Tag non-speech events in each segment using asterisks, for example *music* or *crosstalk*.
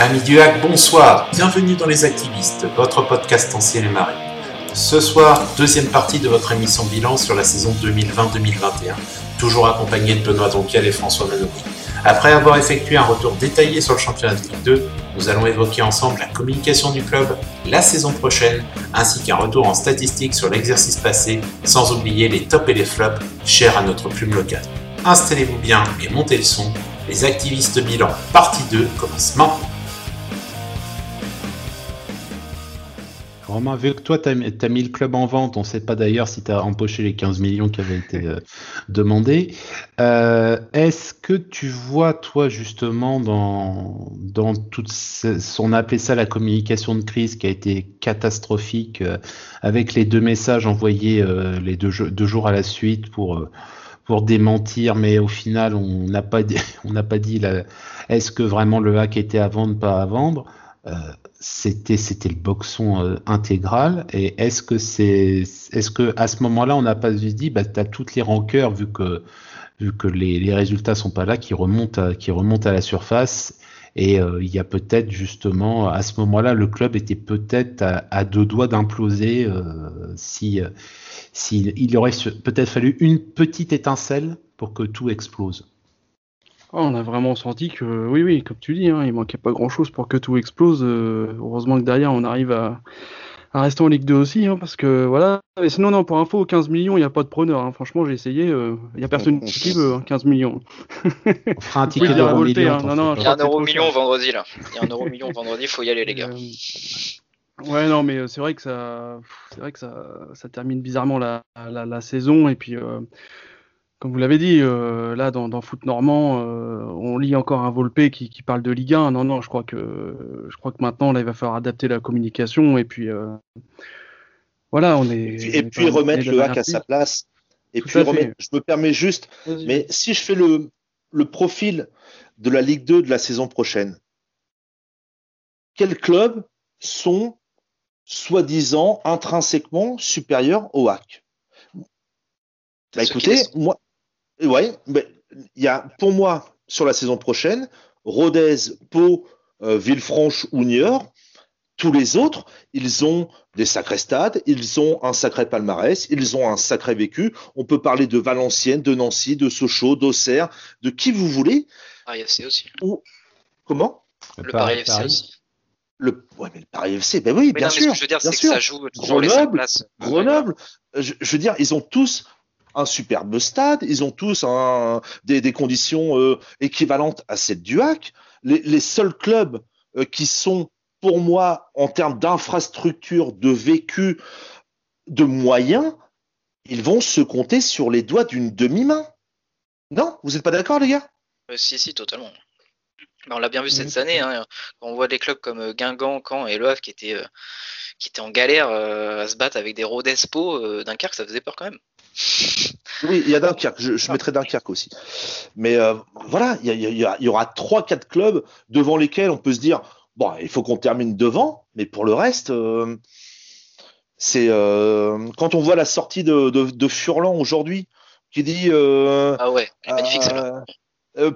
Amis du hack, bonsoir. Bienvenue dans Les Activistes, votre podcast en ciel et marée. Ce soir, deuxième partie de votre émission bilan sur la saison 2020-2021, toujours accompagné de Benoît Donquiel et François Manoury. Après avoir effectué un retour détaillé sur le championnat de Ligue 2, nous allons évoquer ensemble la communication du club, la saison prochaine, ainsi qu'un retour en statistiques sur l'exercice passé, sans oublier les tops et les flops chers à notre plume locale. Installez-vous bien et montez le son. Les activistes bilan partie 2 commence maintenant. Romain, vu que toi, tu as, mis le club en vente, on ne sait pas d'ailleurs si tu as empoché les 15 millions qui avaient été euh, demandés. Euh, est-ce que tu vois, toi, justement, dans, dans toute on a appelé ça la communication de crise qui a été catastrophique, euh, avec les deux messages envoyés les deux, jours à la suite pour pour démentir, mais au final, on n'a pas dit, *laughs* on n'a pas dit est-ce que vraiment le hack était à vendre, pas à vendre? C'était c'était le boxon euh, intégral et est-ce que c'est est-ce que à ce moment-là on n'a pas dit bah as toutes les rancœurs vu que vu que les, les résultats sont pas là qui remontent à, qui à la surface et euh, il y a peut-être justement à ce moment-là le club était peut-être à, deux doigts d'imploser si s'il il aurait peut-être fallu une petite étincelle pour que tout explose. Oh, on a vraiment senti que, oui, oui, comme tu dis, hein, il manquait pas grand-chose pour que tout explose. Euh, heureusement que derrière, on arrive à, rester en Ligue 2 aussi, hein, parce que voilà. Mais sinon, non, pour info, 15 millions, il n'y a pas de preneur. Hein. Franchement, j'ai essayé, euh, il n'y a personne qui veut 15 millions. *laughs* on fera un ticket d'euro million. il y a un euro million vendredi, là. Il y a un euro million vendredi, il faut y aller, les gars. Euh, ouais, non, mais c'est vrai que ça, c'est vrai que ça, ça termine bizarrement la, la, la saison et puis comme vous l'avez dit, euh, là dans, foot normand, euh, on lit encore un Volpe qui, parle de Ligue 1. Non, non, je crois que je crois que maintenant là, il va falloir adapter la communication et puis euh, voilà, on est. Et puis, remettre le hack à sa place. Et puis remettre, je me permets juste, mais si je fais le, le profil de la Ligue 2 de la saison prochaine, quels clubs sont soi-disant intrinsèquement supérieurs au hack? Bah écoutez, moi, Ouais, mais il y a pour moi sur la saison prochaine Rodez, Pau, euh, Villefranche ou Niort. Tous les autres, ils ont des sacrés stades, ils ont un sacré palmarès, ils ont un sacré vécu. On peut parler de Valenciennes, de Nancy, de Sochaux, d'Auxerre, de qui vous voulez. Paris FC aussi. Ou comment? Le Paris, FC aussi. Le, ouais, mais le Paris FC, ben oui, bien sûr. Ce que je veux dire, c'est que ça joue toujours Grenoble, les places. Grenoble, je, veux dire, ils ont tous un superbe stade, ils ont tous des, conditions euh, équivalentes à celles du HAC. Les, seuls clubs euh, qui sont, pour moi, en termes d'infrastructure, de vécu, de moyens, ils vont se compter sur les doigts d'une demi-main. Non? Vous n'êtes pas d'accord, les gars? Euh, Si, si, totalement. on l'a bien vu cette année. Hein. on voit des clubs comme Guingamp, Caen et Le Havre qui étaient, qui étaient en galère à se battre avec des Rodespo, Dunkerque, ça faisait peur quand même. Oui, il y a Dunkerque, je, je mettrai Dunkerque aussi. Mais euh, voilà, il y, aura 3-4 clubs devant lesquels on peut se dire bon, il faut qu'on termine devant, mais pour le reste, euh, c'est euh, quand on voit la sortie de, Furlan aujourd'hui, qui dit Ah ouais, magnifique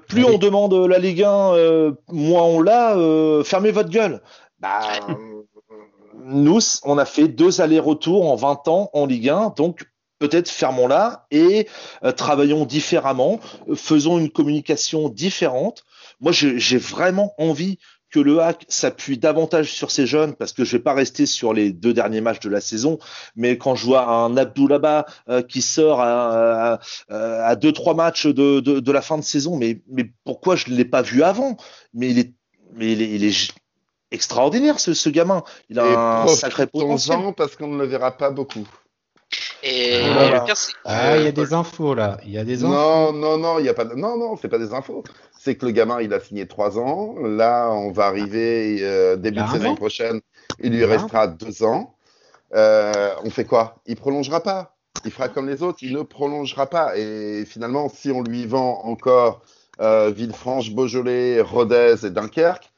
plus on demande la Ligue 1, moins on l'a, fermez votre gueule. Bah, nous, on a fait deux allers-retours en 20 ans en Ligue 1, donc peut-être fermons-la et euh, travaillons différemment, faisons une communication différente. Moi, j'ai vraiment envie que le hack s'appuie davantage sur ces jeunes parce que je vais pas rester sur les deux derniers matchs de la saison, mais quand je vois un Abdoulaba euh, qui sort à, à, deux trois matchs de, de, la fin de saison, mais, mais pourquoi je l'ai pas vu avant? Mais il est, mais il est, extraordinaire ce, ce, gamin. Il a un sacré potentiel. parce qu'on ne le verra pas beaucoup. Et ah, il y a des infos là. Il y a des Non, non, non, il y a pas. Non, non, c'est pas des infos. C'est que le gamin, il a signé trois ans. Là, on va arriver euh, début de saison prochaine. Il lui restera deux ans. Euh, on fait quoi? Il prolongera pas. Il fera comme les autres. Il ne prolongera pas. Et finalement, si on lui vend encore euh, Villefranche, Beaujolais, Rodez et Dunkerque,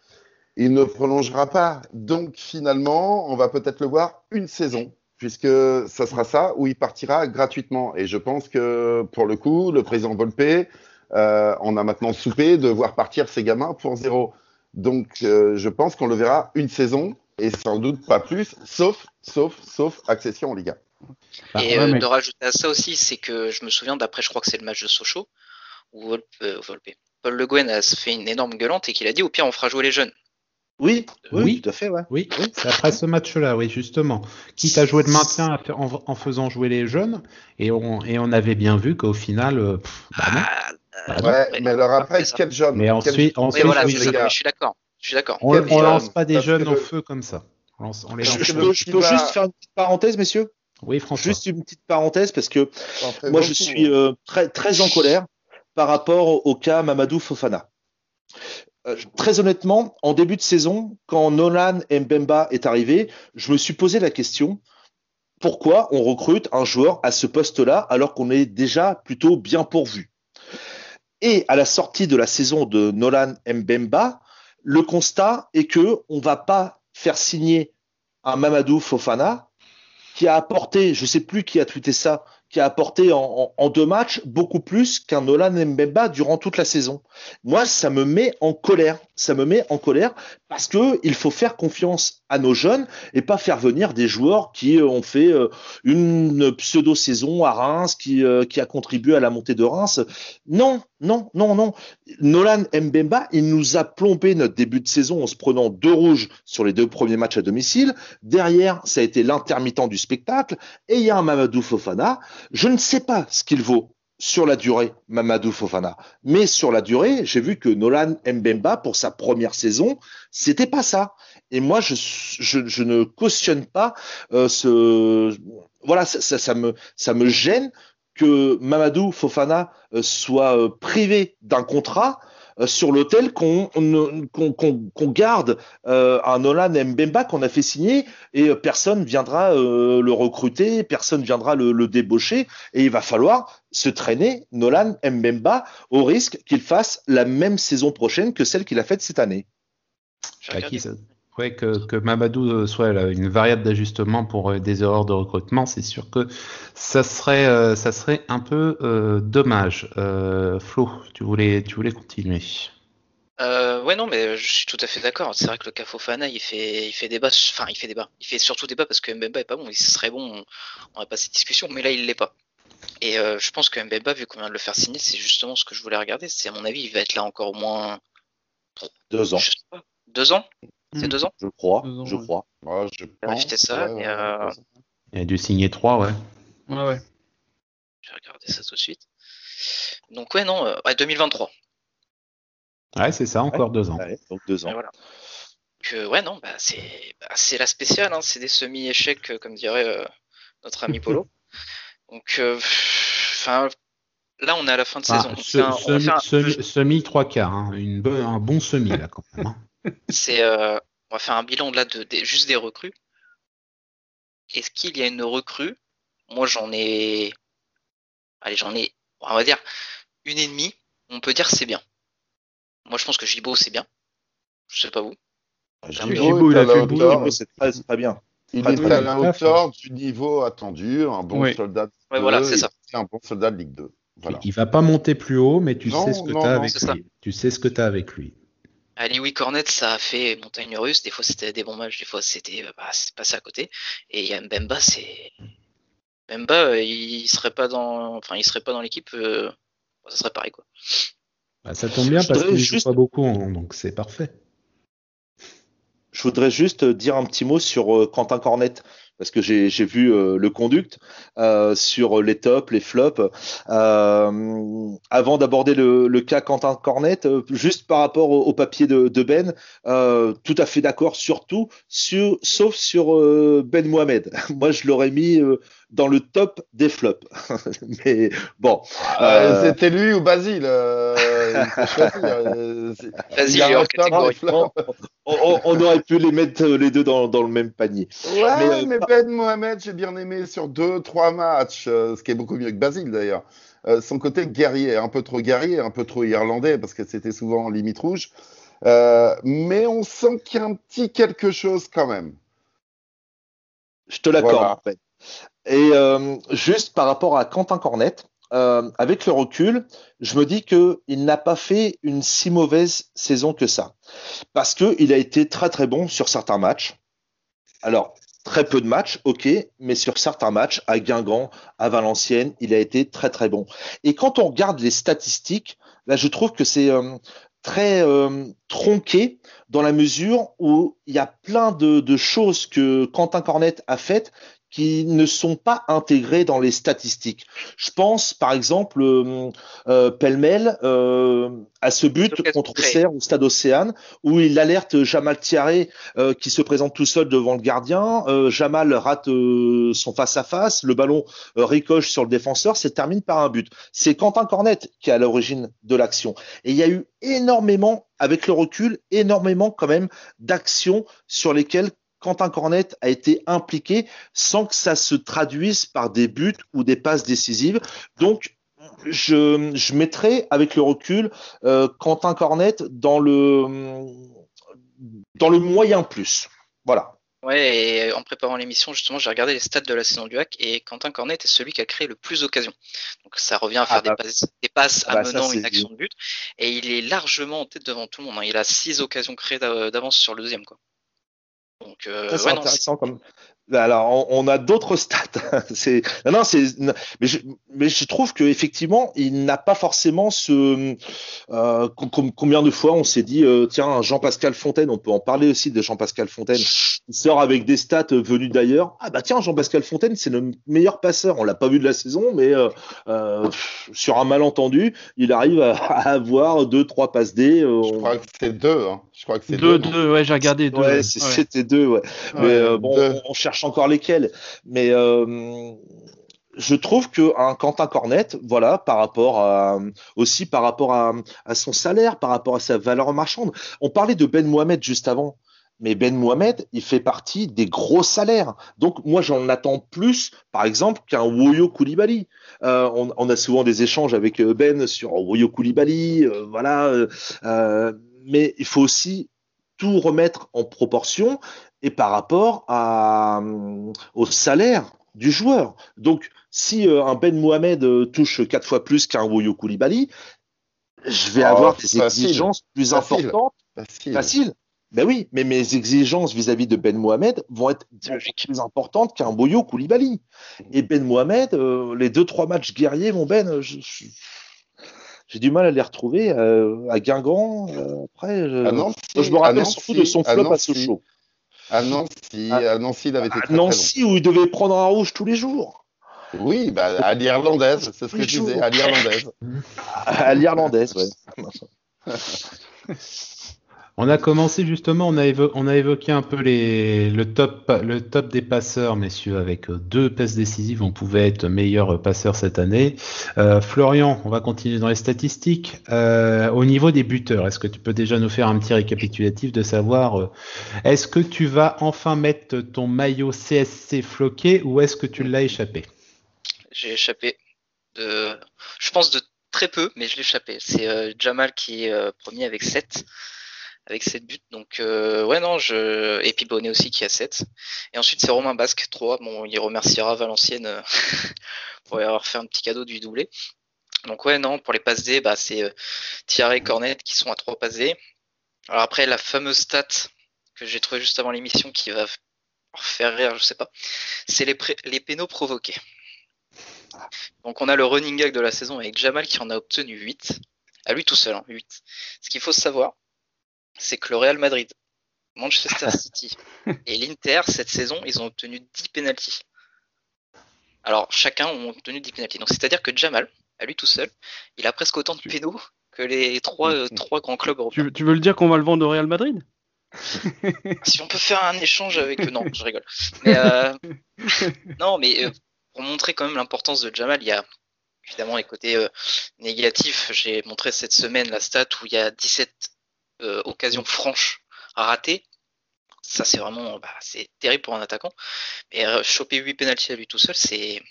il ne prolongera pas. Donc finalement, on va peut-être le voir une saison puisque ça sera ça où il partira gratuitement. Et je pense que pour le coup, le président Volpe, euh, on a maintenant soupé de voir partir ces gamins pour zéro. Donc, je pense qu'on le verra une saison et sans doute pas plus, sauf, sauf, sauf accession en Liga. Et euh, de rajouter à ça aussi, c'est que je me souviens d'après, je crois que c'est le match de Sochaux, où euh, Paul Le Guen a fait une énorme gueulante et qu'il a dit au pire on fera jouer les jeunes. Oui, oui, tout à fait, ouais. Oui, c'est après ce match-là, oui, justement. Quitte à jouer de maintien en, faisant jouer les jeunes, et on, et on avait bien vu qu'au final, euh, bah ah, bah ouais, mais alors après, quel jeune Mais ensuite, ensuite je suis d'accord. Je suis d'accord. On, on lance pas des jeunes au feu comme ça. On les je, je, peux, je peux juste faire une petite parenthèse, messieurs? Oui, François. Juste une petite parenthèse parce que moi je suis euh, très, très en colère par rapport au cas Mamadou Fofana. Euh, très honnêtement, en début de saison, quand Nolan Mbemba est arrivé, je me suis posé la question pourquoi on recrute un joueur à ce poste-là alors qu'on est déjà plutôt bien pourvu? Et à la sortie de la saison de Nolan Mbemba, le constat est que on va pas faire signer un Mamadou Fofana qui a apporté, je sais plus qui a tweeté ça, qui a apporté en, deux matchs beaucoup plus qu'un Nolan Mbemba durant toute la saison. Moi, ça me met en colère. Ça me met en colère parce que il faut faire confiance à nos jeunes et pas faire venir des joueurs qui ont fait euh, une pseudo-saison à Reims, qui, euh, qui a contribué à la montée de Reims. Non, non, non, non. Nolan Mbemba, il nous a plombé notre début de saison en se prenant deux rouges sur les deux premiers matchs à domicile. Derrière, ça a été l'intermittent du spectacle. Et il y a un Mamadou Fofana. Je ne sais pas ce qu'il vaut sur la durée, Mamadou Fofana. Mais sur la durée, j'ai vu que Nolan Mbemba, pour sa première saison, c'était pas ça. Et moi, je, je, ne cautionne pas euh, ce. Voilà, ça, ça, me, ça me gêne que Mamadou Fofana euh, soit euh, privé d'un contrat euh, sur l'hôtel qu'on qu'on garde un Nolan Mbemba qu'on a fait signer et personne viendra le recruter, personne viendra le, le, débaucher et il va falloir se traîner Nolan Mbemba au risque qu'il fasse la même saison prochaine que celle qu'il a faite cette année. Ouais, que, que Mamadou euh, soit une variable d'ajustement pour euh, des erreurs de recrutement, c'est sûr que ça serait, euh, ça serait un peu dommage. Flo, tu voulais, tu voulais continuer. ouais, non, mais je suis tout à fait d'accord. C'est vrai que le Cafofana, il fait, il fait débat. Enfin, il fait débat. Il fait surtout débat parce que Mbemba est pas bon. Il serait bon, on n'aurait pas cette discussion, mais là, il l'est pas. Et je pense que Mbemba, vu qu'on vient de le faire signer, c'est justement ce que je voulais regarder. C'est à mon avis, il va être là encore au moins deux ans. Deux ans c'est hmm. deux ans Je crois, je crois. je pense. ça. Euh, Il a dû signer trois, ouais. Ouais, ouais. Je vais regarder ça tout de suite. Donc, ouais, non, 2023. Euh, ouais, c'est ça, encore deux ans. donc deux ans. voilà. ouais, non, bah, bah, c'est la spéciale, hein, c'est des semi-échecs, euh, comme dirait notre ami Polo. *laughs* donc, enfin, là, on est à la fin de saison. semi, trois quarts, hein, une un bon semi, là, quand même. Hein c'est euh, on va faire un bilan de là de, juste des recrues. Est-ce qu'il y a une recrue? Moi j'en ai allez j'en ai on va dire une et demie. On peut dire c'est bien. Moi je pense que Gibo c'est bien. Je sais pas vous. Gibo, il a fait le c'est très, bien. Il est à la hauteur du niveau attendu, un bon soldat. De voilà, c'est ça. Un bon soldat de Ligue 2. Voilà. Il va pas monter plus haut, mais tu sais ce que tu as avec lui. Tu sais ce que tu as avec lui. Ali Cornet, ça a fait montagne russe. Des fois, c'était des bons matchs, des fois, c'était euh, bah, passé à côté. Et il y a Mbemba, c'est. Mbemba, euh, il serait pas dans, enfin, il serait pas dans l'équipe, euh, ça serait pareil, quoi. Bah, ça tombe bien parce qu'il joue pas beaucoup, donc c'est parfait. Je voudrais juste dire un petit mot sur Quentin Cornet parce que j'ai vu euh, le conduct euh, sur les tops, les flops. Euh, avant d'aborder le, le, cas Quentin Cornet, juste par rapport au, papier de, de Ben, tout à fait d'accord surtout, sur, sauf sur Ben Mohamed. *laughs* Moi, je l'aurais mis dans le top des flops. *laughs* Mais bon. C'était lui ou Basile on, on, aurait pu les mettre les deux dans, dans le même panier. Ouais, mais, Ben Mohamed, j'ai bien aimé sur deux, trois matchs, euh, ce qui est beaucoup mieux que Basile d'ailleurs. Euh, son côté guerrier, un peu trop guerrier, un peu trop irlandais, parce que c'était souvent limite rouge. Euh, mais on sent qu'il y a un petit quelque chose quand même. Je te l'accorde. Et juste par rapport à Quentin Cornet, euh, avec le recul, je me dis qu'il n'a pas fait une si mauvaise saison que ça. Parce qu'il a été très très bon sur certains matchs. Alors, très peu de matchs, ok, mais sur certains matchs, à Guingamp, à Valenciennes, il a été très très bon. Et quand on regarde les statistiques, là je trouve que c'est euh, très euh, tronqué dans la mesure où il y a plein de, de choses que Quentin Cornette a faites qui ne sont pas intégrés dans les statistiques. Je pense par exemple euh, euh, pêle-mêle euh, à ce but contre Auxerre au stade Océane où il alerte Jamal Thierry euh, qui se présente tout seul devant le gardien. Jamal rate son face-à-face, le ballon ricoche sur le défenseur, c'est termine par un but. C'est Quentin Cornette qui est à l'origine de l'action. Et il y a eu énormément, avec le recul, énormément quand même d'actions sur lesquelles Quentin Cornette a été impliqué sans que ça se traduise par des buts ou des passes décisives. Donc, je, je mettrai avec le recul euh, Quentin Cornette dans le, dans le moyen plus. Voilà. Ouais, et en préparant l'émission, justement, j'ai regardé les stats de la saison du hack et Quentin Cornette est celui qui a créé le plus d'occasions. Donc ça revient à faire ah des, bah, passes, des, passes, ah bah amenant une action de but. Et il est largement en tête devant tout le monde. Hein. Il a six occasions créées d'avance sur le deuxième. Quoi. Donc, euh, c'est intéressant comme. Alors, on, a d'autres *laughs* stats. c'est non, non, c'est mais je, mais je trouve que effectivement, il n'a pas forcément ce euh, combien de fois on s'est dit euh, tiens Jean-Pascal Fontaine, on peut en parler aussi de Jean-Pascal Fontaine. Il sort avec des stats venus d'ailleurs. Ah bah tiens Jean-Pascal Fontaine, c'est le meilleur passeur. On l'a pas vu de la saison, mais euh, euh sur un malentendu, il arrive à, avoir deux trois passes D. je crois que c'est deux. Hein. Je crois que c'est deux. Deux, ouais, j'ai regardé deux. Ouais, c'était deux. Ouais. mais bon, on cherche encore lesquels. Mais euh, je trouve que un Quentin Cornette, voilà, par rapport à, aussi par rapport à, son salaire, par rapport à sa valeur marchande. On parlait de Ben Mohamed juste avant. Mais Ben Mohamed, il fait partie des gros salaires. Donc moi, j'en attends plus, par exemple, qu'un Woyo Koulibaly. Euh, on, a souvent des échanges avec euh, Ben sur Woyo Koulibaly, voilà. mais il faut aussi tout remettre en proportion et par rapport à, euh, au salaire du joueur. Donc, si euh, un Ben Mohamed euh, touche quatre fois plus qu'un Woyo Koulibaly, je vais oh, avoir des exigences plus importantes. Facile. Ben oui, mais mes exigences vis-à-vis de Ben Mohamed vont être plus importantes qu'un Woyo Koulibaly. Et Ben Mohamed, les deux trois matchs guerriers, mon Ben, j'ai du mal à les retrouver à Guingamp. après, je, je me rappelle surtout de son flop à Sochaux. À Nancy, à, Nancy, il avait été très, Nancy, où il devait prendre un rouge tous les jours. Oui, bah, à l'irlandaise, c'est ce que je disais, à l'irlandaise. *laughs* à l'irlandaise, ouais. *laughs* On a commencé justement, on a, évoqué un peu le, top, des passeurs, messieurs, avec euh, deux passes décisives, on pouvait être meilleur passeur cette année. Euh, Florian, on va continuer dans les statistiques. Euh, au niveau des buteurs, est-ce que tu peux déjà nous faire un petit récapitulatif de savoir, est-ce que tu vas enfin mettre ton maillot CSC floqué ou est-ce que tu l'as échappé? J'ai échappé. De... Je pense de très peu, mais je l'ai échappé. C'est Jamal qui est premier avec 7 avec 7 buts. Donc euh, ouais non, je et puis Bonnet aussi qui a 7. Et ensuite c'est Romain Basque 3. Bon, il remerciera Valenciennes euh, *laughs* pour avoir fait un petit cadeau du doublé. Donc ouais non, pour les passes D, bah c'est euh, Thierry et Cornet qui sont à 3 passes D. Alors après la fameuse stat que j'ai trouvé juste avant l'émission qui va faire rire, je sais pas, c'est les, les pénaux provoqués. Donc on a le running gag de la saison avec Jamal qui en a obtenu 8. À lui tout seul, hein, 8. Ce qu'il faut savoir, c'est que le Real Madrid, Manchester *laughs* City et l'Inter, cette saison, ils ont obtenu 10 pénalties. Alors, chacun ont obtenu 10 pénalties. Donc, c'est-à-dire que Jamal, à lui tout seul, il a presque autant de pénaux que les trois, euh, trois grands clubs européens. Tu, veux le dire qu'on va le vendre au Real Madrid? *laughs* Si on peut faire un échange avec eux, non, je rigole. Mais, euh, *laughs* non, mais euh, pour montrer quand même l'importance de Jamal, il y a évidemment les côtés négatifs. J'ai montré cette semaine la stat où il y a 17 euh, occasion franche ratée, ça c'est vraiment bah, c'est terrible pour un attaquant. Mais euh, choper 8 pénalties à lui tout seul, c'est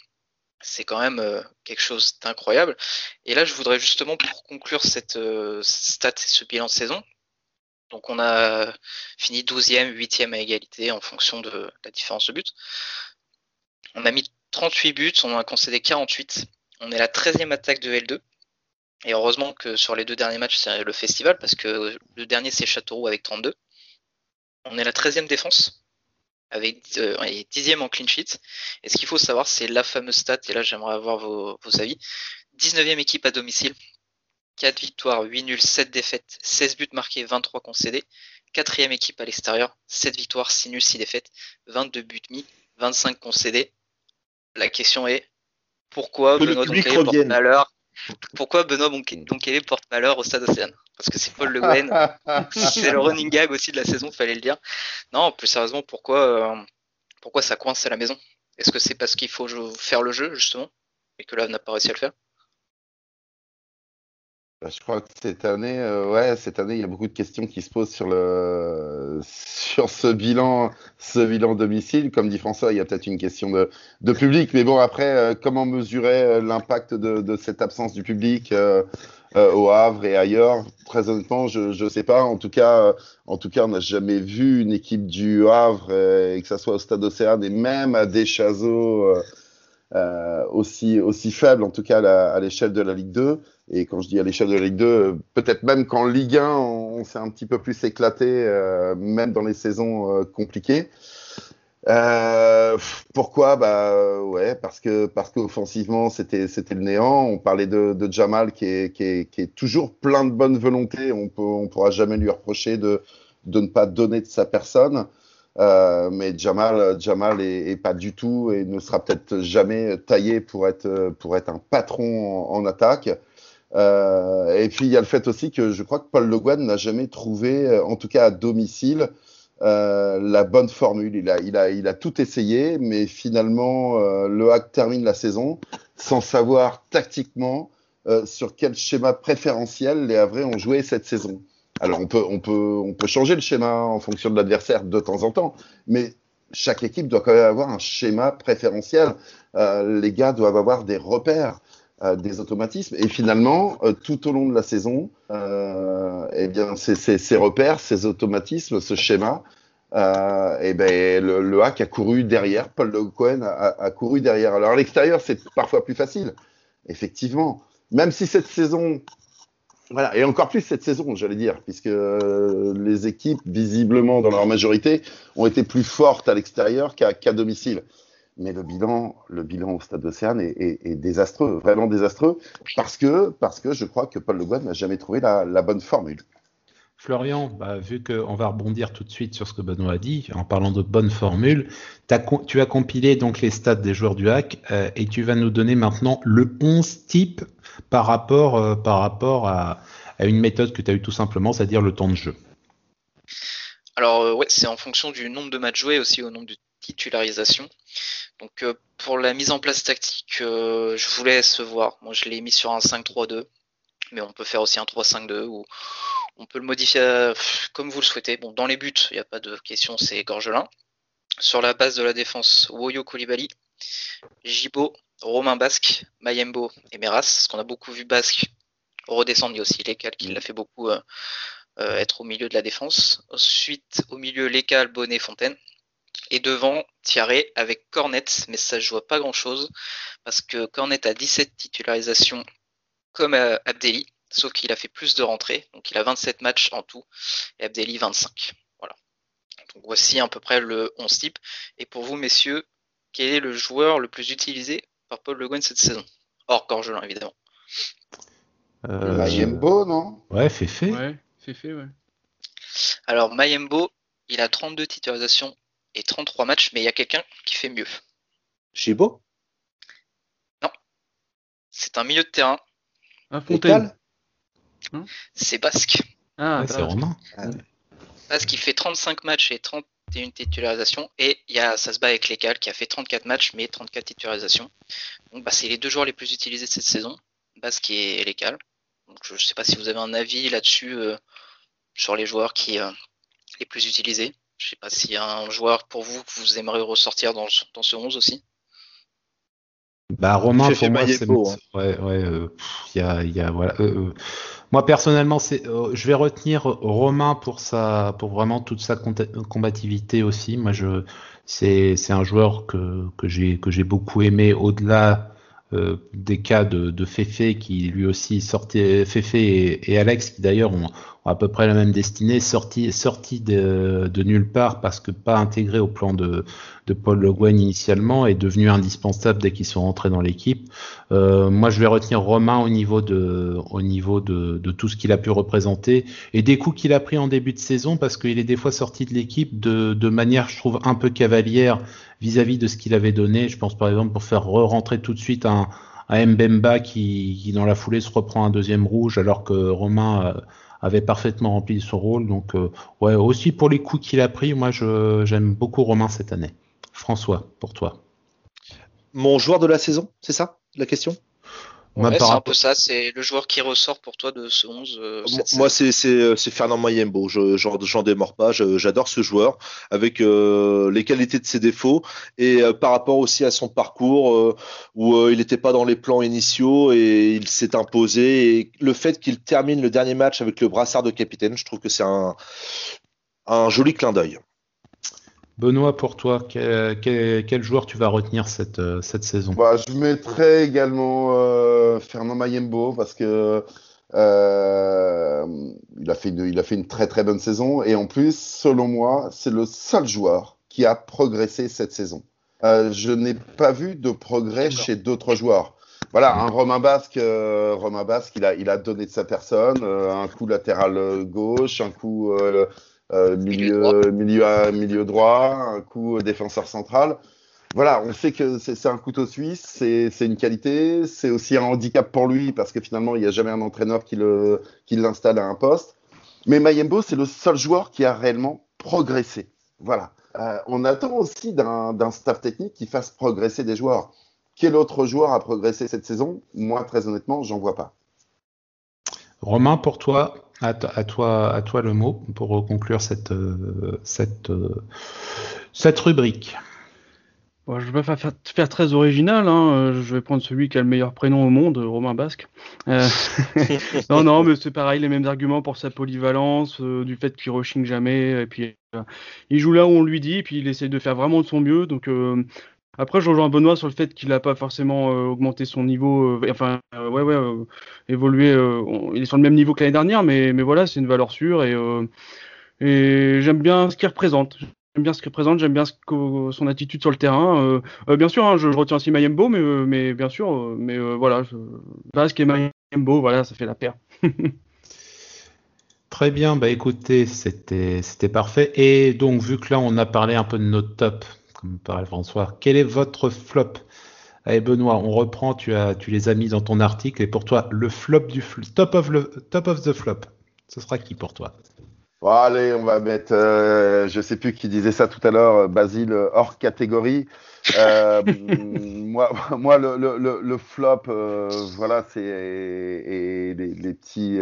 c'est quand même euh, quelque chose d'incroyable. Et là, je voudrais justement pour conclure cette stat et ce bilan de saison. Donc on a fini 12e, 8e à égalité en fonction de la différence de but. On a mis 38 buts, on en a concédé 48. On est la 13e attaque de L2. Et heureusement que sur les deux derniers matchs, c'est le festival, parce que le dernier, c'est Châteauroux avec 32. On est la 13e défense, avec euh, 10e en clean sheet. Et ce qu'il faut savoir, c'est la fameuse stat, et là j'aimerais avoir vos, vos avis. 19e équipe à domicile, 4 victoires, 8 nuls, 7 défaites, 16 buts marqués, 23 concédés. Quatrième équipe à l'extérieur, 7 victoires, 6 nuls, 6 défaites, 22 buts mis, 25 concédés. La question est pourquoi Benoît Donkele porte malheur *laughs* Pourquoi Benoît Donkele porte malheur au Stade Océane? Parce que c'est Paul Le Guen, *laughs* c'est le running gag aussi de la saison, fallait le dire. Non, plus sérieusement, pourquoi, euh, pourquoi ça coince à la maison? Est-ce que c'est parce qu'il faut faire le jeu justement et que là on n'a pas réussi à le faire? Bah, je crois que cette année, euh, ouais, cette année, il y a beaucoup de questions qui se posent sur le *laughs* sur ce bilan, ce bilan domicile. Comme dit François, il y a peut-être une question de, de public, mais bon, après, euh, comment mesurer euh, l'impact de, de, cette absence du public au Havre et ailleurs? Très honnêtement, je ne sais pas. En tout cas, en tout cas, on n'a jamais vu une équipe du Havre, et que ça soit au Stade Océane et même à Deschazos. aussi, aussi faible, en tout cas à l'échelle de la Ligue 2. Et quand je dis à l'échelle de la Ligue 2, peut-être même qu'en Ligue 1, on, s'est un petit peu plus éclaté, euh, même dans les saisons euh, compliquées. Euh, pourquoi? Bah ouais, parce que parce qu'offensivement c'était c'était le néant. On parlait de, de Jamal qui est, qui est, qui est toujours plein de bonne volonté. On peut on pourra jamais lui reprocher de de ne pas donner de sa personne. Euh, mais Jamal, Jamal est, est, pas du tout et ne sera peut-être jamais taillé pour être pour être un patron en, attaque. Euh, et puis il y a le fait aussi que je crois que Paul Le Guen n'a jamais trouvé, euh, en tout cas à domicile, euh, la bonne formule. Il a, il, a, il a tout essayé, mais finalement, euh, le Hack termine la saison sans savoir tactiquement sur quel schéma préférentiel les Havrais ont joué cette saison. Alors on peut, on, peut, on peut changer le schéma en fonction de l'adversaire de temps en temps, mais chaque équipe doit quand même avoir un schéma préférentiel. Euh, les gars doivent avoir des repères. Euh, des automatismes. Et finalement, euh, tout au long de la saison, euh, eh bien, ces, repères, ces automatismes, ce schéma, euh, eh ben, le, le, hack a couru derrière, Paul Le Cohen a, a, couru derrière. Alors à l'extérieur, c'est parfois plus facile, effectivement. Même si cette saison, voilà, et encore plus cette saison, j'allais dire, puisque les équipes, visiblement dans leur majorité, ont été plus fortes à l'extérieur qu'à domicile mais le bilan, le bilan au Stade d'Océane est, est, désastreux, vraiment désastreux, parce que, parce que je crois que Paul Le Guen n'a jamais trouvé la, la, bonne formule. Florian, bah, vu qu'on va rebondir tout de suite sur ce que Benoît a dit, en parlant de bonne formule, tu as compilé donc les stats des joueurs du hack euh, et tu vas nous donner maintenant le 11 type par rapport, euh, par rapport à, une méthode que tu as eu tout simplement, c'est-à-dire le temps de jeu. Alors euh, ouais, c'est en fonction du nombre de matchs joués aussi au nombre de titularisations. Donc pour la mise en place tactique, je vous laisse voir. Moi je l'ai mis sur un 5-3-2, mais on peut faire aussi un 3-5-2 ou on peut le modifier euh, comme vous le souhaitez. Bon, dans les buts, il n'y a pas de question, c'est Gorgelin. Sur la base de la défense, Woyo Koulibaly, Jibo, Romain Basque, Mayembo et Meras. Ce qu'on a beaucoup vu Basque redescendre, il y a aussi Lecal qui l'a fait beaucoup euh, euh, être au milieu de la défense. Ensuite, au milieu, Lecal, Bonnet, Fontaine. Et devant, Thierry avec Cornet, mais ça je vois pas grand chose parce que Cornet a 17 titularisations comme Abdelli, sauf qu'il a fait plus de rentrées, donc il a 27 matchs en tout, et Abdelli 25. Voilà. Donc voici à peu près le 11 type. Et pour vous, messieurs, quel est le joueur le plus utilisé par Paul Le Guen cette saison? Hors Corgelin, évidemment. Euh... Mayembo, non? Ouais, Féfé. Ouais, Féfé, ouais. Alors, Mayembo, il a 32 titularisations et 33 matchs, mais il y a quelqu'un qui fait mieux. Chibo Non. C'est un milieu de terrain. Un Fontaine hein C'est Basque. Ah, ouais, c'est Romain. Basque, il fait 35 matchs et 31 titularisations. Et il y a, ça se bat avec Lécal qui a fait 34 matchs mais 34 titularisations. Donc bah, c'est les deux joueurs les plus utilisés de cette saison, Basque et Lécal. Donc je ne sais pas si vous avez un avis là-dessus euh, sur les joueurs qui euh, les plus utilisés. Je sais pas s'il y a un joueur pour vous que vous aimeriez ressortir dans, dans ce 11 aussi. Bah Romain pour moi c'est hein. ouais ouais euh, il y a y a voilà euh, euh, moi personnellement c'est euh, je vais retenir Romain pour sa pour vraiment toute sa combativité aussi moi je c'est c'est un joueur que que j'ai que j'ai beaucoup aimé au-delà euh, des cas de, de Fefe qui lui aussi sortait, Fefe et, Alex qui d'ailleurs ont, à peu près la même destinée, sorti, sorti de, nulle part parce que pas intégré au plan de, Paul Le Guen initialement et devenu indispensable dès qu'ils sont rentrés dans l'équipe. Euh, moi, je vais retenir Romain au niveau de, au niveau de, tout ce qu'il a pu représenter et des coups qu'il a pris en début de saison parce qu'il est des fois sorti de l'équipe de, manière, je trouve, un peu cavalière vis-à-vis de ce qu'il avait donné. Je pense par exemple pour faire re-rentrer tout de suite un, Mbemba qui, qui, dans la foulée se reprend un deuxième rouge alors que Romain euh, avait parfaitement rempli son rôle. Donc euh, ouais, aussi pour les coups qu'il a pris, moi j'aime beaucoup Romain cette année. François, pour toi. Mon joueur de la saison, c'est ça la question? Ouais, c'est un peu ça, c'est le joueur qui ressort pour toi de ce 11. Euh, moi, euh, c'est Fernand Mayembo. Je j'en démords pas. J'adore ce joueur avec euh, les qualités de ses défauts et par rapport aussi à son parcours où il n'était pas dans les plans initiaux et il s'est imposé. Et le fait qu'il termine le dernier match avec le brassard de capitaine, je trouve que c'est un, un joli clin d'œil. Benoît, pour toi, quel, joueur tu vas retenir cette, euh, cette saison? Bah, Je mettrai également euh, Fernand Mayembo parce que euh, il, a fait une, il a fait une très très bonne saison et en plus, selon moi, c'est le seul joueur qui a progressé cette saison. je n'ai pas vu de progrès chez d'autres joueurs. Voilà, un Romain Basque, Romain Basque, il a, il a donné de sa personne, un coup latéral gauche, un coup euh, milieu, milieu, milieu droit, un coup défenseur central. Voilà, on sait que c'est un couteau suisse, c'est une qualité, c'est aussi un handicap pour lui parce que finalement, il n'y a jamais un entraîneur qui l'installe qui à un poste. Mais Mayembo, c'est le seul joueur qui a réellement progressé. Voilà. Euh, on attend aussi d'un staff technique qui fasse progresser des joueurs. Quel autre joueur a progressé cette saison? Moi, très honnêtement, j'en vois pas. Romain, pour toi, à, toi, à toi le mot pour conclure cette, euh, cette, euh, cette rubrique. Bon, je vais pas faire, faire très original, hein. je vais prendre celui qui a le meilleur prénom au monde, Romain Basque. Euh, *laughs* non, non, mais c'est pareil, les mêmes arguments pour sa polyvalence, du fait qu'il rechigne jamais, et puis il joue là où on lui dit, et puis il essaie de faire vraiment de son mieux, donc après, je rejoins Benoît sur le fait qu'il n'a pas forcément euh, augmenté son niveau, euh, enfin, euh, ouais, ouais, évolué. il est sur le même niveau que l'année dernière, mais, voilà, c'est une valeur sûre et, j'aime bien ce qu'il représente. J'aime bien ce qu'il représente, j'aime bien son attitude sur le terrain. bien sûr, hein, je, retiens aussi Mayembo, mais, mais bien sûr, mais voilà, Basque et Mayembo, voilà, ça fait la paire. *laughs* Très bien, bah écoutez, c'était parfait. Et donc, vu que là, on a parlé un peu de notre top comme parlait François. Quel est votre flop? Allez Benoît, on reprend, tu, as, tu les as mis dans ton article, et pour toi, le flop du top, of le, top of the flop, ce sera qui pour toi? Allez, on va mettre, euh, je sais plus qui disait ça tout à l'heure, Basile hors catégorie. Euh, *laughs* moi, moi le, le, le flop, euh, voilà, c'est les, les, petits,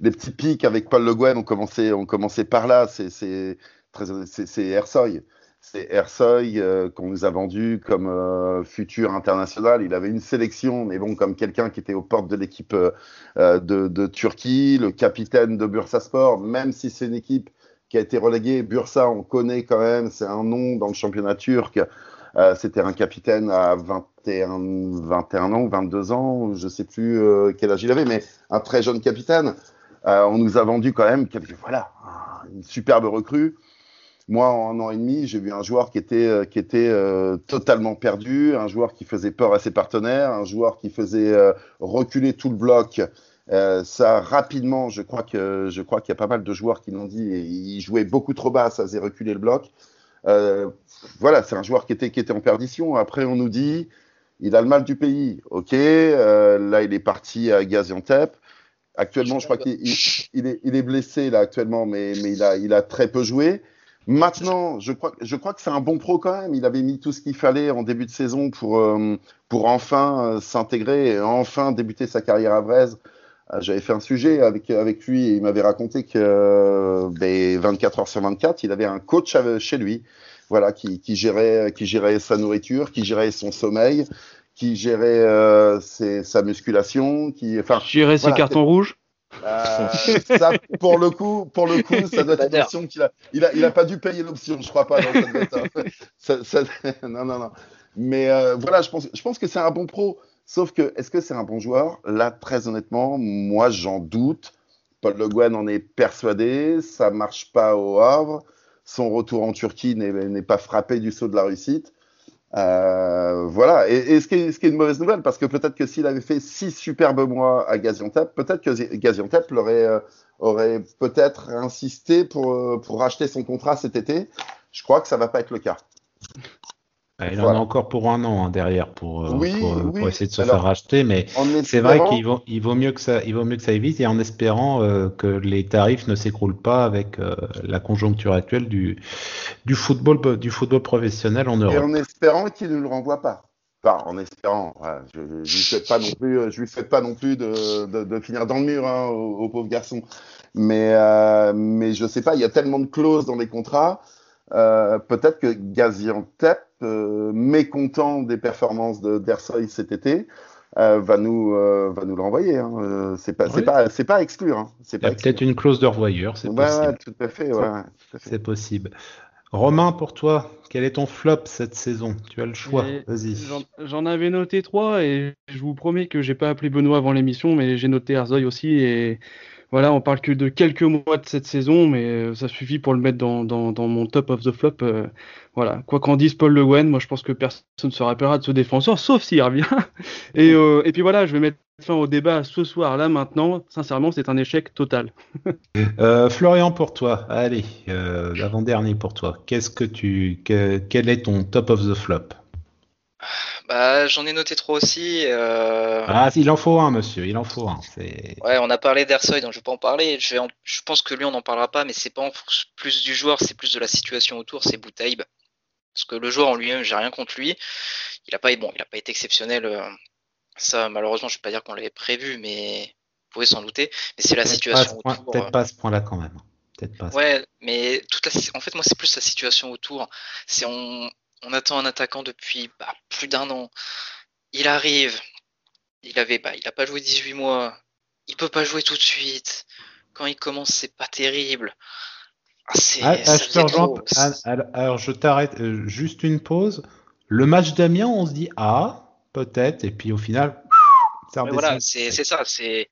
les petits pics avec Paul Le Guen ont commencé, ont commencé par là. C'est c'est c'est Ersoy euh, qu'on nous a vendu comme euh, futur international. Il avait une sélection, mais bon, comme quelqu'un qui était aux portes de l'équipe euh, de, Turquie, le capitaine de Bursaspor, même si c'est une équipe qui a été reléguée, Bursa, on connaît quand même, c'est un nom dans le championnat turc. C'était un capitaine à 21, 21 ans, 22 ans, je ne sais plus quel âge il avait, mais un très jeune capitaine. on nous a vendu quand même, voilà, une superbe recrue. Moi, en un an et demi, j'ai vu un joueur qui était, euh, qui était euh, totalement perdu, un joueur qui faisait peur à ses partenaires, un joueur qui faisait euh, reculer tout le bloc. ça, rapidement, je crois que je qu'il y a pas mal de joueurs qui l'ont dit, et il jouait beaucoup trop bas, ça faisait reculer le bloc. voilà, c'est un joueur qui était, qui était en perdition. Après, on nous dit, il a le mal du pays. Ok, là, il est parti à Gaziantep. Actuellement, je crois qu'il il est, il est, blessé là actuellement, mais, mais il, a, il a très peu joué. Maintenant, je crois, je crois que c'est un bon pro quand même. Il avait mis tout ce qu'il fallait en début de saison pour, euh, pour enfin euh, s'intégrer et enfin débuter sa carrière à Vraise. Euh, j'avais fait un sujet avec, avec lui et il m'avait raconté que ben, 24 heures sur 24, il avait un coach chez lui voilà, qui, qui, gérait, qui gérait sa nourriture, qui gérait son sommeil, qui gérait ses, sa musculation, qui enfin, gérait ses cartons rouges euh, ça, pour le coup, pour le coup, ça doit être une option qu'il a. Il a, il a pas dû payer l'option, je crois pas. ça, ça, *laughs* non, non, non. Mais euh, voilà, je pense, je pense que c'est un bon pro. Sauf que, est-ce que c'est un bon joueur? Là, très honnêtement, moi, j'en doute. Paul Le Guen en est persuadé. Ça marche pas au Havre. Son retour en Turquie n'est pas frappé du saut de la réussite. Euh, voilà. Et, ce, qui est, ce, qui est, une mauvaise nouvelle, parce que peut-être que s'il avait fait six superbes mois à Gaziantep, peut-être que Gaziantep l'aurait, euh, aurait peut-être insisté pour, euh, pour racheter son contrat cet été. Je crois que ça va pas être le cas. Il en a encore pour un an hein, derrière pour, euh, pour, essayer de se faire racheter, mais c'est vrai qu'il vaut, il vaut mieux que ça, il vaut mieux que ça évite et en espérant euh, que les tarifs ne s'écroulent pas avec euh, la conjoncture actuelle du, du football, du football professionnel en Europe. Et en espérant qu'il ne le renvoie pas. Enfin, en espérant. je, ne lui souhaite pas non plus, je lui souhaite pas non plus de, de, de finir dans le mur hein, au, au, pauvre garçon. Mais, mais je sais pas, il y a tellement de clauses dans les contrats. Euh, peut-être que Gaziantep, euh, mécontent des performances de d'Ersoy cet été, euh, va nous va nous le renvoyer. Hein. c'est pas c'est pas c'est pas à exclure. Hein. C'est peut-être une clause de revoyeur. C'est possible. tout à fait. C'est possible. Romain, pour toi, quel est ton flop cette saison? Tu as le choix. Vas-y. J'en avais noté trois et je vous promets que j'ai pas appelé Benoît avant l'émission, mais j'ai noté Arzoy aussi et voilà, on parle que de quelques mois de cette saison, mais euh, ça suffit pour le mettre dans, dans, mon top of the flop. Euh, voilà, quoi qu'en dise Paul Le Guen, moi je pense que personne ne se rappellera de ce défenseur, *laughs* sauf s'il revient. et, euh, et puis voilà, je vais mettre fin au débat ce soir, là, maintenant. Sincèrement, c'est un échec total. *laughs* Florian, pour toi, allez, l'avant-dernier pour toi. Qu'est-ce que tu, quel est ton top of the flop? Bah, j'en ai noté trois aussi. Euh... Ah, il en faut un, monsieur, il en faut un. Ouais, on a parlé d'Ersoy, donc je vais pas en parler. Je, vais je pense que lui, on n'en parlera pas, mais c'est pas plus du joueur, c'est plus de la situation autour, c'est Boutaïb. Parce que le joueur en lui-même, j'ai rien contre lui. Il a pas, bon, il a pas été exceptionnel. Euh, ça, malheureusement, je vais pas dire qu'on l'avait prévu, mais vous pouvez s'en douter. Mais c'est la situation autour. Peut-être pas à ce point-là quand même. Peut-être pas. Ouais, mais toute la, en fait, moi, c'est plus la situation autour. C'est on, on attend un attaquant depuis bah, plus d'un an. Il arrive. Il avait, bah, il a pas joué 18 mois. Il peut pas jouer tout de suite. Quand il commence, c'est pas terrible. Ah, ah, ah je te alors, je t'arrête euh, juste une pause. Le match d'Amiens, on se dit ah peut-être, et puis au final, ça Voilà, c'est ça. C'est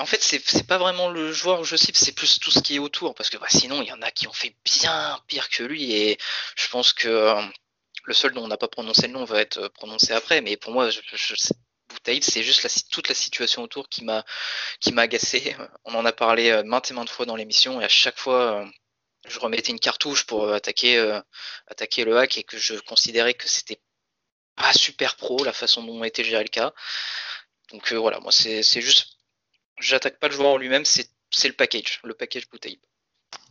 en fait, c'est pas vraiment le joueur que je cible, c'est plus tout ce qui est autour, parce que bah, sinon, il y en a qui ont fait bien pire que lui, et je pense que euh, le seul dont on n'a pas prononcé le nom va être euh, prononcé après, mais pour moi, je, je, Boutaïb, c'est juste toute la situation autour qui m'a qui m'a agacé. On en a parlé euh, maintes et maintes fois dans l'émission, et à chaque fois, je remettais une cartouche pour attaquer attaquer le hack, et que je considérais que c'était pas super pro la façon dont était géré le cas. Donc voilà, moi c'est juste j'attaque pas le joueur en lui-même, c'est le package, le package bouteille.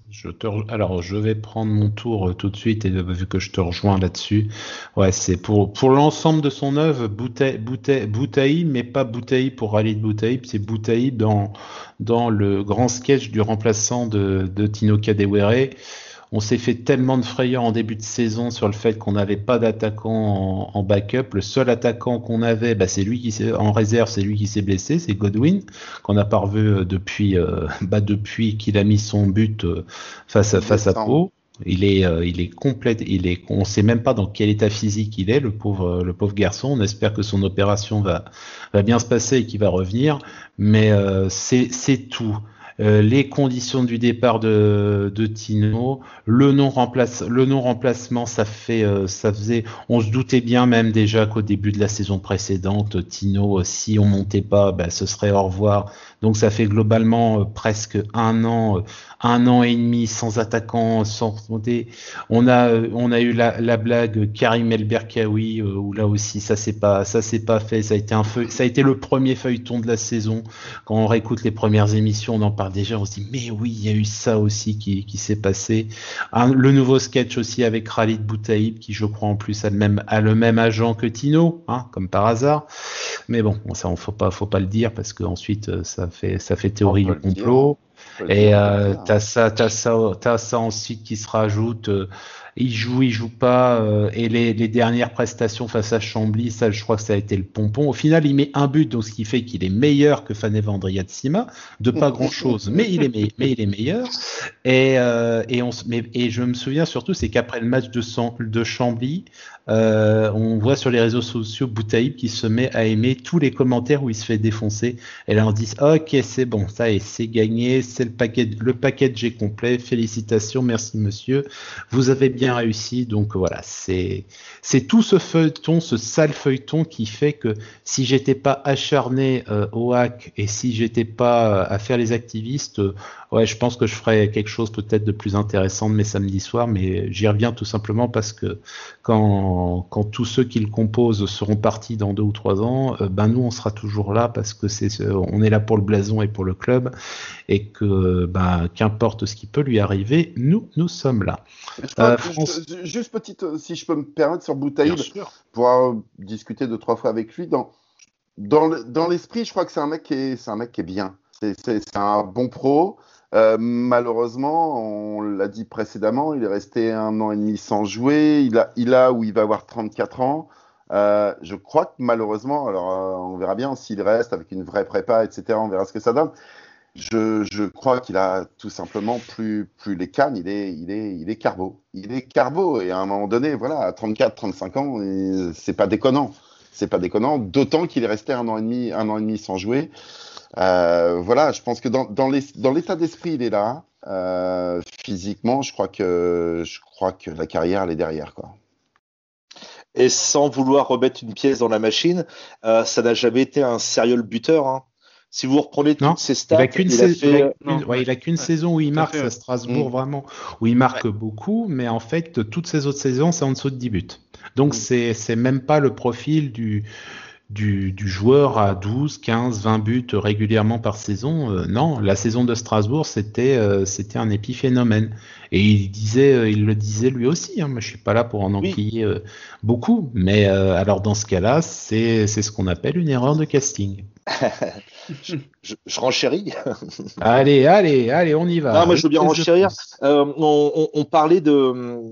Je te Alors, je vais prendre mon tour euh, tout de suite, et vu que je te rejoins là-dessus, ouais, c'est pour, pour l'ensemble de son œuvre, Boutaï, mais pas Boutaï pour rallye de Boutaï, c'est Boutaï dans, dans le grand sketch du remplaçant de, de Tino Kadewere. On s'est fait tellement de frayeur en début de saison sur le fait qu'on n'avait pas d'attaquant en, backup. Le seul attaquant qu'on avait, bah, c'est lui qui s'est en réserve, c'est lui qui s'est blessé, c'est Godwin qu'on n'a pas revu euh, depuis, euh, *laughs* bah, depuis qu'il a mis son but euh, face à face à Pau. Il est, il est complète, il est, on sait même pas dans quel état physique il est, le pauvre, le pauvre garçon. On espère que son opération va, va bien se passer et qu'il va revenir. Mais c'est tout. Euh, les conditions du départ de, Tino, le non remplace, le non remplacement, ça fait, euh, ça faisait, on se doutait bien même déjà qu'au début de la saison précédente, Tino, si on montait pas, ben, ce serait au revoir. Donc ça fait globalement euh, presque un an un an et demi sans attaquant, sans monter. On a, on a eu la, la blague Karim El Berkaoui euh, où là aussi ça s'est pas, ça s'est pas fait. Ça a été un feu, ça a été le premier feuilleton de la saison. Quand on réécoute les premières émissions, on en parle déjà. On se dit mais oui, il y a eu ça aussi qui, qui s'est passé. le nouveau sketch aussi avec Khalid Boutaïb qui je crois en plus a le même, a le même agent que Tino, hein, comme par hasard. Mais bon, ça on faut pas, faut pas le dire parce que ensuite euh, ça fait, ça fait théorie du complot. Et euh, t'as ça, t'as ça, t'as ça ensuite qui se rajoute. Euh, il joue, il joue pas. Euh, et les, dernières prestations face à Chambly, ça, je crois que ça a été le pompon. Au final, il met un but, donc ce qui fait qu'il est meilleur que Faneva Andriatsima, de pas grand chose, *laughs* mais il est, mais il est meilleur. Et, euh, et, on, mais, et je me souviens surtout, c'est qu'après le match de, de Chambly, euh, on voit sur les réseaux sociaux Boutaïb qui se met à aimer tous les commentaires où il se fait défoncer. Et là, on dit Ok, c'est bon, ça et c'est gagné, c'est le paquet, le package est complet. Félicitations, merci monsieur, vous avez bien réussi. Donc voilà, c'est c'est tout ce feuilleton, ce sale feuilleton qui fait que si j'étais pas acharné euh, au hack et si j'étais pas à faire les activistes, euh, ouais, je pense que je ferais quelque chose peut-être de plus intéressant de mes samedis soirs, mais j'y reviens tout simplement parce que quand, quand tous ceux qui le composent seront partis dans deux ou trois ans, euh, ben nous on sera toujours là parce que c'est on est là pour le blason et pour le club et que ben qu'importe ce qui peut lui arriver, nous nous sommes là. Euh, juste petite, si je peux me permettre sur Boutaïd, pour discuter deux trois fois avec lui dans dans l'esprit, je crois que c'est un mec qui est c'est un mec qui est bien. C'est un bon pro. Euh, malheureusement, on l'a dit précédemment, il est resté un an et demi sans jouer. Il a, il a ou il va avoir 34 ans. Euh, je crois que malheureusement, alors euh, on verra bien s'il reste avec une vraie prépa, etc. On verra ce que ça donne. Je, je crois qu'il a tout simplement plus, plus les cannes. Il est, il est, il est carbo. Il est carbo et à un moment donné, voilà, à 34, 35 ans, c'est pas déconnant. C'est pas déconnant. D'autant qu'il est resté un an et demi, un an et demi sans jouer. Euh, voilà, je pense que dans, dans l'état d'esprit, il est là. Euh, physiquement, je crois que je crois que la carrière elle est derrière quoi. Et sans vouloir remettre une pièce dans la machine, euh, ça n'a jamais été un sérieux buteur. Hein. Si vous reprenez toutes ses stats, il a qu'une saison, saison où il marque à Strasbourg mm. vraiment, où il marque beaucoup, mais en fait toutes ces autres saisons c'est en dessous de 10 buts. Donc mm. c'est c'est même pas le profil du du, joueur à 12, 15, 20 buts régulièrement par saison. Euh, non, la saison de Strasbourg, c'était euh, c'était un épiphénomène. Et il disait, euh, il le disait lui aussi. Hein, moi, je suis pas là pour en enquiller beaucoup, mais alors dans ce cas-là, c'est ce qu'on appelle une erreur de casting. *laughs* je, je, renchéris. *laughs* allez, allez, allez, on y va. Non, moi je veux bien renchérir. on, on, parlait de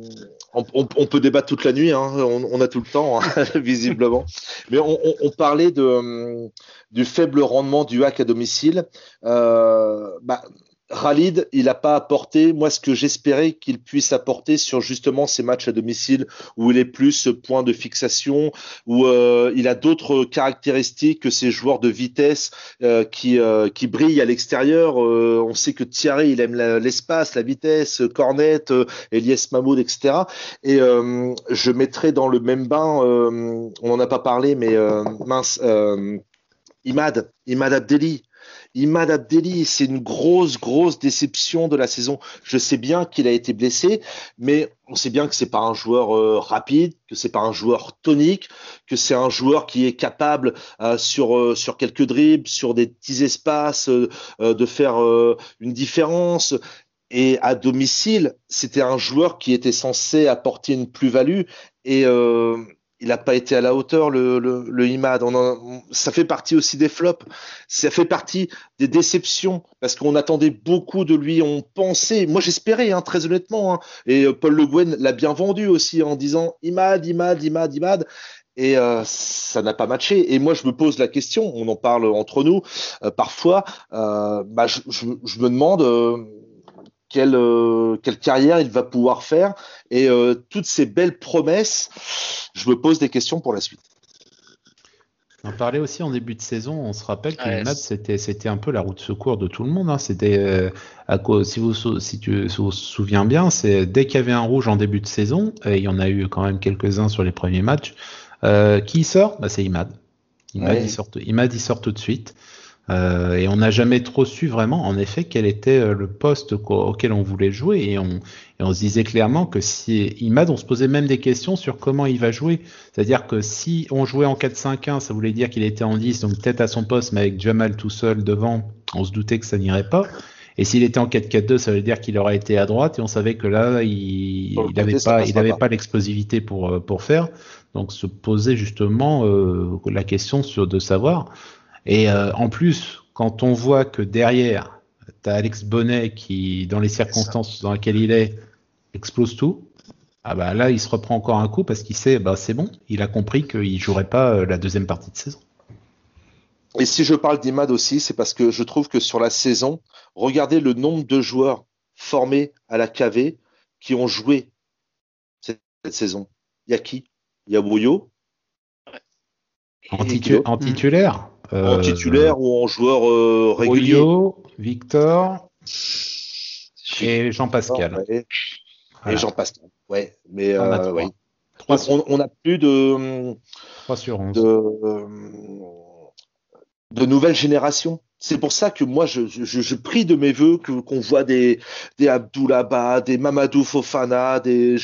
on, peut débattre toute la nuit, hein. on, a tout le temps, hein, *laughs* visiblement. Mais on, parlait de, du faible rendement du hack à domicile. Euh, bah, Khalid, il n'a pas apporté, moi, ce que j'espérais qu'il puisse apporter sur justement ces matchs à domicile où il est plus point de fixation, où euh, il a d'autres caractéristiques que ces joueurs de vitesse euh, qui, euh, qui brillent à l'extérieur. on sait que Thierry, il aime l'espace, la, vitesse, Cornet, Elias Mahmoud, etc. Et je mettrai dans le même bain, on n'en a pas parlé, mais mince, Imad, Imad Abdelli. Imad Abdelli, c'est une grosse, grosse déception de la saison. Je sais bien qu'il a été blessé, mais on sait bien que c'est pas un joueur euh, rapide, que c'est pas un joueur tonique, que c'est un joueur qui est capable euh, sur euh, sur quelques dribbles, sur des petits espaces, de faire une différence. Et à domicile, c'était un joueur qui était censé apporter une plus-value. Et il n'a pas été à la hauteur, le, IMAD. ça fait partie aussi des flops. Ça fait partie des déceptions parce qu'on attendait beaucoup de lui. On pensait, moi j'espérais, hein, très honnêtement. Hein. et euh, Paul Le Guen l'a bien vendu aussi en disant IMAD, IMAD, IMAD, IMAD. Et euh, ça n'a pas matché. Et moi, je me pose la question, on en parle entre nous euh, parfois. Bah, je, me demande quelle, euh, quelle carrière il va pouvoir faire. Et euh, toutes ces belles promesses, je me pose des questions pour la suite. On parlait aussi en début de saison, on se rappelle que ouais, c'était c'était un peu la route de secours de tout le monde. Hein. C'était euh, à si vous si tu vous souviens bien, c'est dès qu'il y avait un rouge en début de saison, et il y en a eu quand même quelques-uns sur les premiers matchs. qui sort? Bah, C'est Imad. Imad, il sort, Imad il sort tout de suite. Euh, et on n'a jamais trop su vraiment, en effet, quel était euh, le poste auquel on voulait jouer. Et on, et on se disait clairement que si Imad, on se posait même des questions sur comment il va jouer. C'est-à-dire que si on jouait en 4-5-1, ça voulait dire qu'il était en 10, donc peut-être à son poste, mais avec Jamal tout seul devant, on se doutait que ça n'irait pas. Et s'il était en 4-4-2, ça veut dire qu'il aurait été à droite, et on savait que là, il n'avait pas, il avait pas, l'explosivité pour, euh, pour faire. Donc se posait justement euh, la question sur, de savoir et euh, en plus, quand on voit que derrière, tu as Alex Bonnet qui, dans les circonstances dans lesquelles il est, explose tout, Ah bah là, il se reprend encore un coup parce qu'il sait, bah c'est bon, il a compris qu'il jouerait pas euh, la deuxième partie de saison. Et si je parle d'Imad aussi, c'est parce que je trouve que sur la saison, regardez le nombre de joueurs formés à la KV qui ont joué cette, saison. Il y a qui? Il y a Bouillot. En, titulaire En titulaire ou en joueur euh, régulier Victor et Jean-Pascal. Et Jean-Pascal. Ouais, mais on, a euh, on, a plus de, 3 sur 11. de, de nouvelles générations. C'est pour ça que moi, je, prie de mes voeux qu'on voit des des des Mamadou Fofana, des.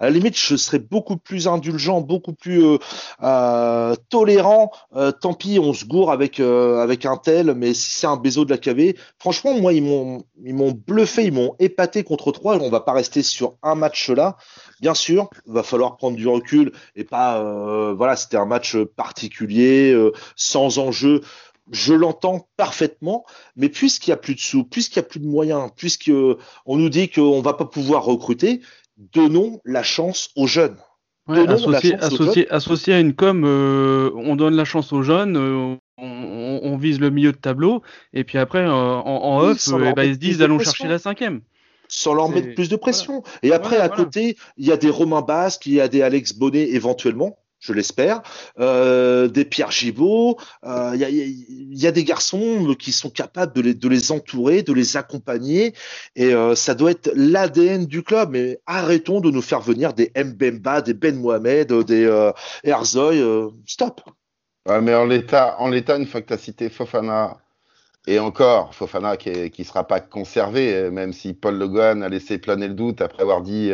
à la limite, je serais beaucoup plus indulgent, beaucoup plus euh, euh, tolérant. Euh, tant pis, on se gourre avec avec un tel, mais si c'est un bézo de la KV, franchement, moi, ils m'ont ils m'ont bluffé, ils m'ont épaté contre trois. On va pas rester sur un match là. Bien sûr, il va falloir prendre du recul et pas voilà, c'était un match particulier, sans enjeu je l'entends parfaitement, mais puisqu'il n'y a plus de sous, puisqu'il n'y a plus de moyens, puisqu'on nous dit qu'on ne va pas pouvoir recruter, donnons la chance aux jeunes. associé, à une com, euh, on donne la chance aux jeunes, euh, on, vise le milieu de tableau, et puis après, euh, en, off, eh ben, ils se disent allons chercher la cinquième. Sans leur mettre plus de pression. Et après, à côté, il y a des Romains Basques, il y a des Alex Bonnet éventuellement je l'espère, euh, des Pierre Gibault. Il euh, y, a, des garçons qui sont capables de les, entourer, de les accompagner, et euh, ça doit être l'ADN du club. Mais arrêtons de nous faire venir des Mbemba, des Ben Mohamed, des Herzoy. stop. mais en l'état, en l'état, une fois que tu as cité Fofana, et encore, Fofana qui ne sera pas conservé, même si Paul Le a laissé planer le doute après avoir dit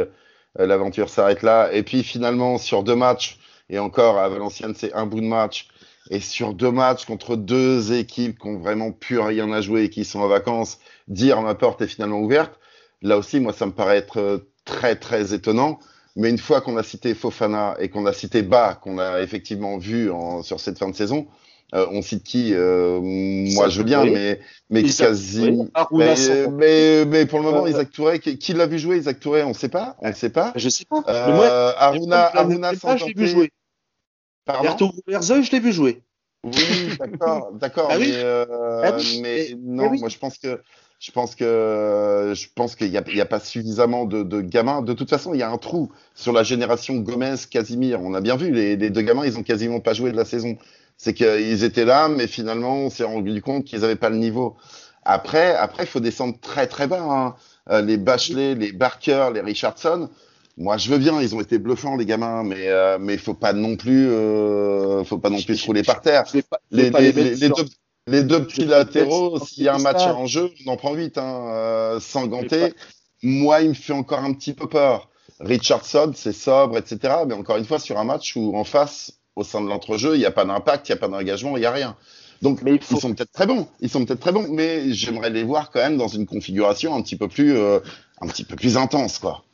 l'aventure s'arrête là. Et puis finalement, sur deux matchs, et encore, à Valenciennes, c'est un bout de match. Et sur deux matchs contre deux équipes qui ont vraiment plus rien à jouer et qui sont en vacances, dire ma porte est finalement ouverte. Là aussi, moi, ça me paraît être euh, très, très étonnant. Mais une fois qu'on a cité Fofana et qu'on a cité Bas, qu'on a effectivement vu sur cette fin de saison, euh, on cite qui euh, Moi, je veux bien, mais, mais quasi. Mais, mais, pour le moment, Isaac Touré, qui, l'a vu jouer Isaac Touré On ne sait pas. On ne sait pas. Je sais pas. Euh, Aruna, Aruna je l'ai vu jouer. Pardon je l'ai vu jouer. Oui, d'accord, *laughs* d'accord. Ah mais, euh, ah mais, ah non, moi je pense que je pense que je pense qu'il n'y a, a, pas suffisamment de, de, gamins. De toute façon, il y a un trou sur la génération Gomez-Casimir. On a bien vu, les, les, deux gamins, ils ont quasiment pas joué de la saison c'est qu'ils étaient là, mais finalement, on s'est rendu compte qu'ils n'avaient pas le niveau. Après, après, il faut descendre très très bas. Hein. Euh, les Bachelet, les Barker, les Richardson. Moi, je veux bien. Ils ont été bluffants, les gamins, mais euh, mais faut pas non plus, euh, faut pas non plus se rouler par terre. les, les, les, deux, les deux petits latéraux, s'il y a un match en jeu, on en prend vite, hein, euh, sans ganter. Moi, il me fait encore un petit peu peur. Richardson, c'est sobre, etc. Mais encore une fois, sur un match où en face, au sein de l'entrejeu, il n'y a pas d'impact, il n'y a pas d'engagement, il n'y a rien. Donc, mais ils sont peut-être très bons, ils sont peut-être très bons, mais j'aimerais les voir quand même dans une configuration un petit peu plus, euh, un petit peu plus intense, quoi.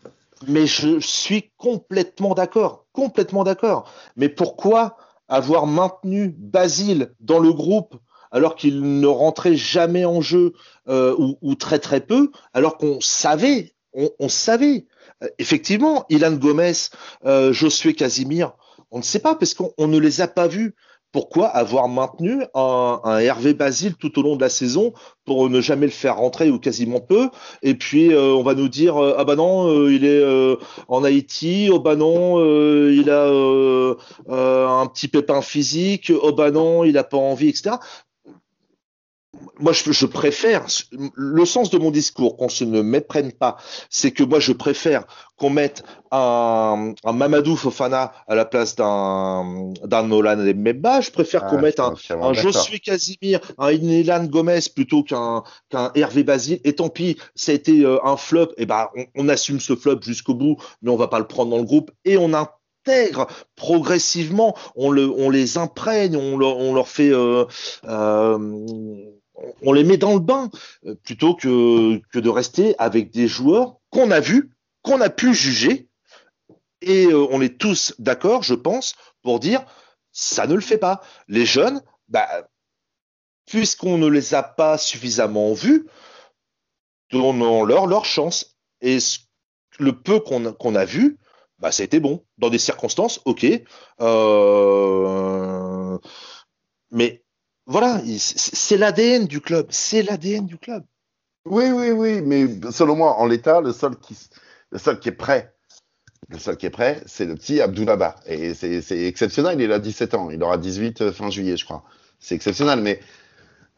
Mais je suis complètement d'accord, complètement d'accord. Mais pourquoi avoir maintenu Basile dans le groupe alors qu'il ne rentrait jamais en jeu euh, ou, très très peu, alors qu'on savait, on, savait? Euh, effectivement, Ilan Gomez, Josué Casimir, on ne sait pas parce qu'on ne les a pas vus. Pourquoi avoir maintenu un, Hervé Basile tout au long de la saison pour ne jamais le faire rentrer ou quasiment peu? Et puis euh, on va nous dire euh, ah bah non euh, il est en Haïti, oh bah non il a un petit pépin physique, oh bah non il a pas envie, etc moi, je, préfère, le sens de mon discours, qu'on se ne méprenne pas, c'est que moi, je préfère qu'on mette un, un, Mamadou Fofana à la place d'un, d'un Nolan Mbemba. Je préfère qu'on ah, mette un, un Josué Casimir, un Ilan Gomez plutôt qu'un, qu'un Hervé Basile. Et tant pis, ça a été euh, un flop. Et eh ben, on, assume ce flop jusqu'au bout, mais on va pas le prendre dans le groupe. Et on intègre progressivement, on, le, on les imprègne, on leur, on leur fait euh, euh, on les met dans le bain euh, plutôt que, de rester avec des joueurs qu'on a vus, qu'on a pu juger. Et euh, on est tous d'accord, je pense, pour dire ça ne le fait pas. Les jeunes, bah, puisqu'on ne les a pas suffisamment vus, donnons-leur leur chance. Et le peu qu'on a vu, bah, ça a été bon. Dans des circonstances, ok. Euh, mais voilà, c'est l'ADN du club. C'est l'ADN du club. Oui, oui, oui, mais selon moi, en l'état, le seul qui, le seul qui est prêt, le seul qui est prêt, c'est le petit Abdoulaba. Et c'est exceptionnel, il a 17 ans, il aura 18 euh, fin juillet, je crois. C'est exceptionnel, mais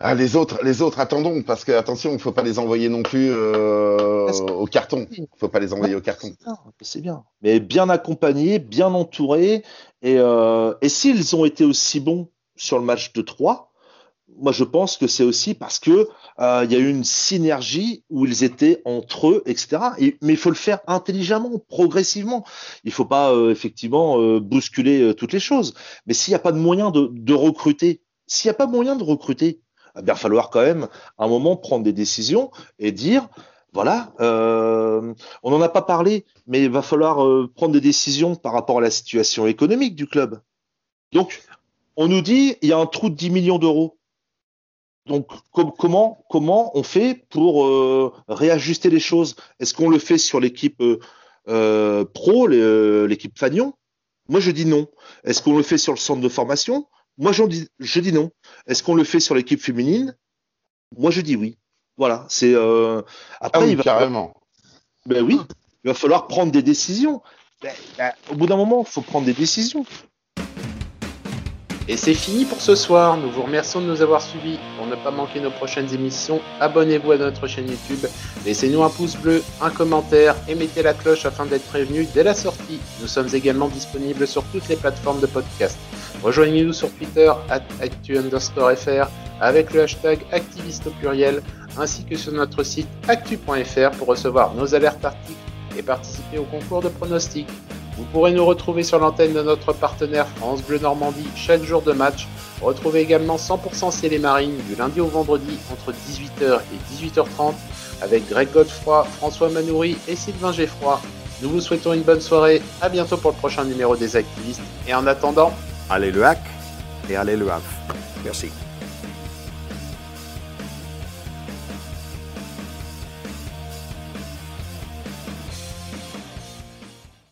ah, les autres, les autres, attendons, parce que attention, il ne faut pas les envoyer non plus euh, au carton. Il ne faut pas les envoyer au carton. C'est bien, mais bien accompagnés, bien entourés. Et, euh, et s'ils ont été aussi bons sur le match de 3, moi je pense que c'est aussi parce que euh, il y a eu une synergie où ils étaient entre eux, etc. mais il faut le faire intelligemment, progressivement. Il faut pas effectivement bousculer toutes les choses. Mais s'il n'y a pas de moyen de, de recruter, s'il n'y a pas moyen de recruter, il va falloir quand même à un moment prendre des décisions et dire voilà, euh, on n'en a pas parlé, mais il va falloir euh, prendre des décisions par rapport à la situation économique du club. Donc, on nous dit il y a un trou de 10 millions d'euros. Donc, comment, comment on fait pour euh, réajuster les choses? Est-ce qu'on le fait sur l'équipe pro, l'équipe Fagnon? Moi, je dis non. Est-ce qu'on le fait sur le centre de formation? Moi, dis, je dis non. Est-ce qu'on le fait sur l'équipe féminine? Moi, je dis oui. Voilà. C'est euh, après, ah il va carrément. Ben oui, il va falloir prendre des décisions. Ben, ben, au bout d'un moment, il faut prendre des décisions. Et c'est fini pour ce soir. Nous vous remercions de nous avoir suivis. Pour ne pas manquer nos prochaines émissions, abonnez-vous à notre chaîne YouTube, laissez-nous un pouce bleu, un commentaire et mettez la cloche afin d'être prévenu dès la sortie. Nous sommes également disponibles sur toutes les plateformes de podcast. Rejoignez-nous sur Twitter, actu fr, avec le hashtag activiste au pluriel, ainsi que sur notre site actu.fr pour recevoir nos alertes articles et participer au concours de pronostics. Vous pourrez nous retrouver sur l'antenne de notre partenaire France Bleu Normandie chaque jour de match. Retrouvez également 100% Ciel et Marine du lundi au vendredi entre 18h et 18h30 avec Greg Godefroy, François Manoury et Sylvain Geffroy. Nous vous souhaitons une bonne soirée, à bientôt pour le prochain numéro des activistes et en attendant, allez le hack et allez le have. Merci.